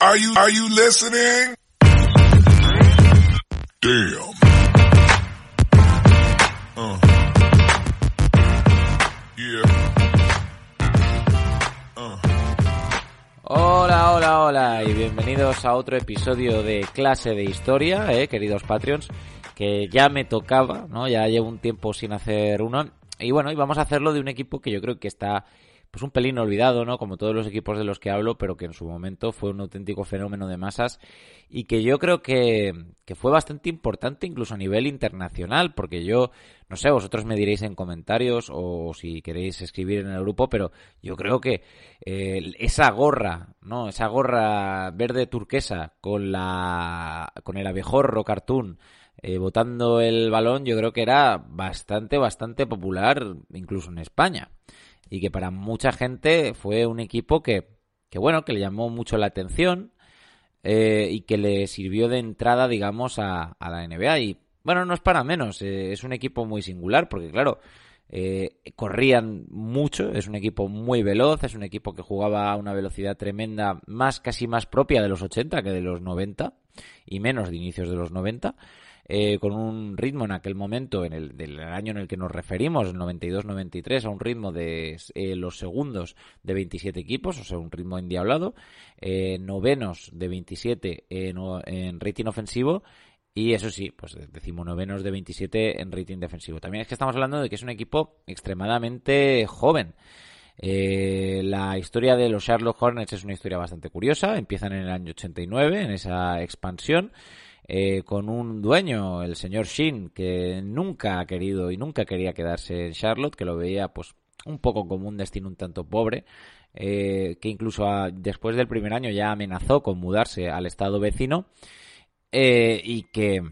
Are you, are you listening? Damn. Uh. Yeah. Uh. Hola, hola, hola y bienvenidos a otro episodio de clase de historia, eh, queridos Patreons, que ya me tocaba, ¿no? Ya llevo un tiempo sin hacer uno y bueno, y vamos a hacerlo de un equipo que yo creo que está pues un pelín olvidado, ¿no? Como todos los equipos de los que hablo, pero que en su momento fue un auténtico fenómeno de masas y que yo creo que, que fue bastante importante incluso a nivel internacional, porque yo, no sé, vosotros me diréis en comentarios o si queréis escribir en el grupo, pero yo creo que eh, esa gorra, ¿no? Esa gorra verde turquesa con la con el abejorro cartoon eh, botando el balón, yo creo que era bastante, bastante popular incluso en España y que para mucha gente fue un equipo que, que bueno, que le llamó mucho la atención eh, y que le sirvió de entrada, digamos, a, la NBA. Y bueno, no es para menos, eh, es un equipo muy singular porque, claro, eh, corrían mucho, es un equipo muy veloz, es un equipo que jugaba a una velocidad tremenda, más casi más propia de los 80 que de los 90 y menos de inicios de los 90 eh, con un ritmo en aquel momento, en el del año en el que nos referimos, el 92-93, a un ritmo de eh, los segundos de 27 equipos, o sea, un ritmo endiablado, eh, novenos de 27 en, rating ofensivo y eso sí, pues decimonovenos de 27 en rating defensivo. También es que estamos hablando de que es un equipo extremadamente joven. Eh, la historia de los Charlotte Hornets es una historia bastante curiosa. Empiezan en el año 89, en esa expansión eh, con un dueño, el señor Shin, que nunca ha querido y nunca quería quedarse en Charlotte, que lo veía pues un poco como un destino un tanto pobre, eh, que incluso a, después del primer año ya amenazó con mudarse al estado vecino eh, y que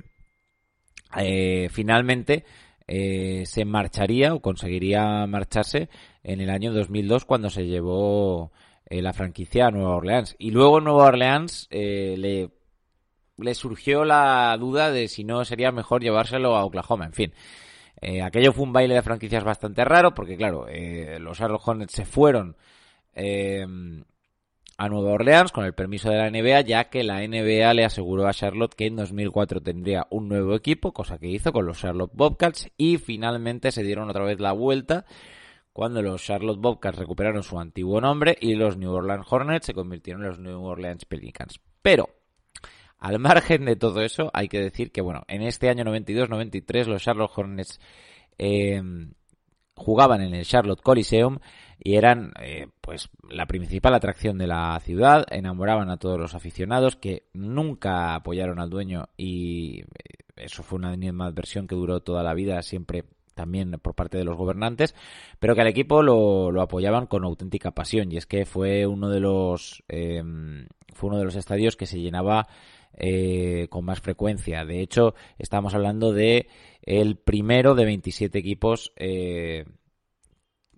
finalmente se marcharía o conseguiría marcharse en el año 2002 cuando se llevó eh, la franquicia a Nueva Orleans. Y luego Nueva Orleans le le surgió la duda de si no sería mejor llevárselo a Oklahoma. En fin, eh, aquello fue un baile de franquicias bastante raro porque, claro, eh, los Charlotte Hornets se fueron eh, a Nueva Orleans con el permiso de la NBA, ya que la NBA le aseguró a Charlotte que en 2004 tendría un nuevo equipo, cosa que hizo con los Charlotte Bobcats, y finalmente se dieron otra vez la vuelta cuando los Charlotte Bobcats recuperaron su antiguo nombre y los New Orleans Hornets se convirtieron en los New Orleans Pelicans. Pero al margen de todo eso, hay que decir que, bueno, en este año 92-93 los Charlotte Hornets eh, jugaban en el Charlotte Coliseum y eran, eh, pues, la principal atracción de la ciudad, enamoraban a todos los aficionados que nunca apoyaron al dueño y eh, eso fue una versión que duró toda la vida, siempre también por parte de los gobernantes, pero que al equipo lo, lo apoyaban con auténtica pasión y es que fue uno de los eh, fue uno de los estadios que se llenaba eh, con más frecuencia. De hecho, estamos hablando de el primero de 27 equipos eh,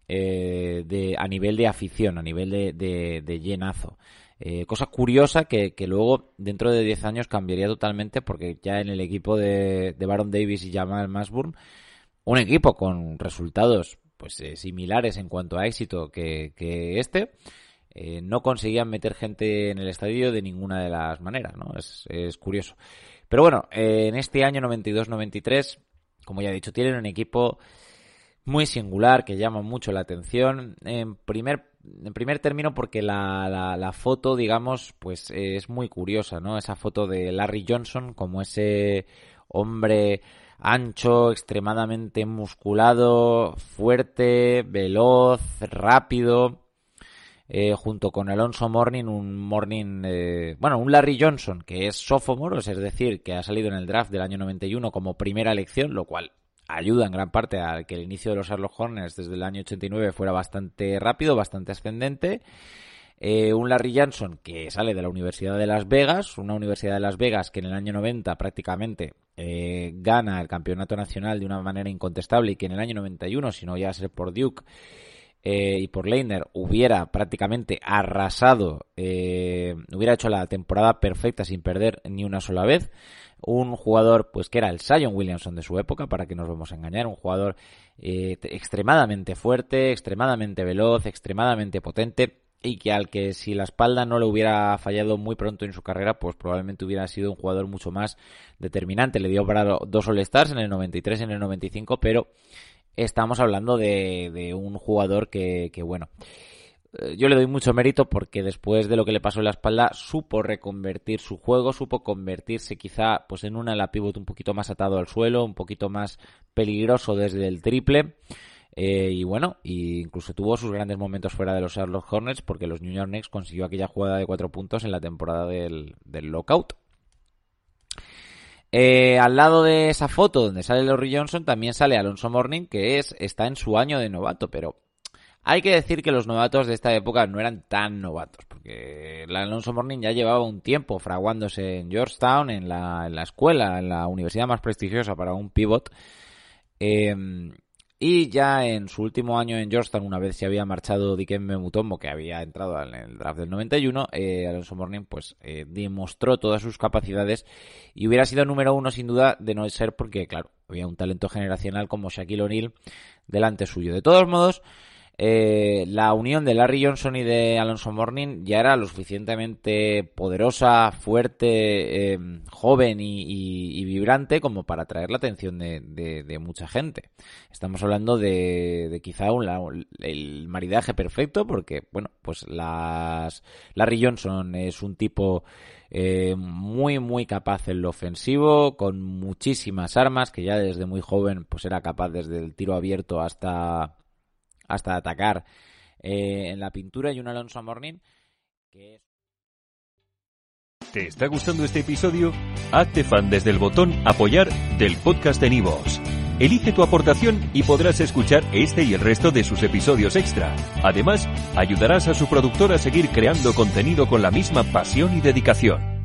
eh, de, a nivel de afición, a nivel de, de, de llenazo. Eh, cosa curiosa que, que, luego dentro de 10 años cambiaría totalmente porque ya en el equipo de, de Baron Davis y Jamal Masburn, un equipo con resultados pues eh, similares en cuanto a éxito que, este, eh, no conseguían meter gente en el estadio de ninguna de las maneras, ¿no? Es, es curioso. Pero bueno, eh, en este año 92-93, como ya he dicho, tienen un equipo muy singular que llama mucho la atención. En primer, en primer término, porque la, la, la foto, digamos, pues es muy curiosa, ¿no? Esa foto de Larry Johnson como ese hombre ancho, extremadamente musculado, fuerte, veloz, rápido eh, junto con Alonso Morning, un Morning, eh, bueno, un Larry Johnson, que es sophomore, es decir, que ha salido en el draft del año 91 como primera elección, lo cual ayuda en gran parte a que el inicio de los Charlotte Hornets desde el año 89 fuera bastante rápido, bastante ascendente. Eh, un Larry Johnson que sale de la Universidad de Las Vegas, una Universidad de Las Vegas que en el año 90 prácticamente eh, gana el campeonato nacional de una manera incontestable y que en el año 91, si no ya a ser por Duke, eh, y por Leiner hubiera prácticamente arrasado, hubiera hecho la temporada perfecta sin perder ni una sola vez. Un jugador, pues que era el Sion Williamson de su época, para que nos vamos a engañar, un jugador extremadamente fuerte, extremadamente veloz, extremadamente potente, y que al que si la espalda no le hubiera fallado muy pronto en su carrera, pues probablemente hubiera sido un jugador mucho más determinante. Le dio para dos All-Stars en el 93 y en el 95, pero estamos hablando de, un jugador que, que, bueno, eh, yo le doy mucho mérito porque después de lo que le pasó en la espalda supo reconvertir su juego, supo convertirse quizá pues en una la pivot un poquito más atado al suelo, un poquito más peligroso desde el triple. Eh, y bueno, incluso tuvo sus grandes momentos fuera de los Charlotte Hornets porque los New York Knicks consiguió aquella jugada de cuatro puntos en la temporada del, lockout. Eh, al lado de esa foto donde sale Laurie Johnson también sale Alonso Morning que es está en su año de novato, pero hay que decir que los novatos de esta época no eran tan novatos, porque Alonso Morning ya llevaba un tiempo fraguándose en Georgetown, en la, escuela, en la universidad más prestigiosa para un pivot. Eh, y ya en su último año en Georgetown, una vez se había marchado Dikembe Mutombo, que había entrado en el draft del 91, eh, Alonso Morning pues eh, demostró todas sus capacidades y hubiera sido número uno sin duda de no ser porque, claro, había un talento generacional como Shaquille O'Neal delante suyo. De todos modos, eh, la unión de Larry Johnson y de Alonso Morning ya era lo suficientemente poderosa, fuerte, em, joven y, vibrante como para atraer la atención de, mucha gente. Estamos hablando de, quizá un, el maridaje perfecto porque, bueno, pues las, Larry Johnson es un tipo eh, muy muy capaz en lo ofensivo con muchísimas armas que ya desde muy joven pues era capaz desde el tiro abierto hasta hasta atacar eh, en la pintura y un Alonso Morning que. ¿Te está gustando este episodio? Hazte fan desde el botón apoyar del podcast de Nivos. Elige tu aportación y podrás escuchar este y el resto de sus episodios extra. Además, ayudarás a su productor a seguir creando contenido con la misma pasión y dedicación.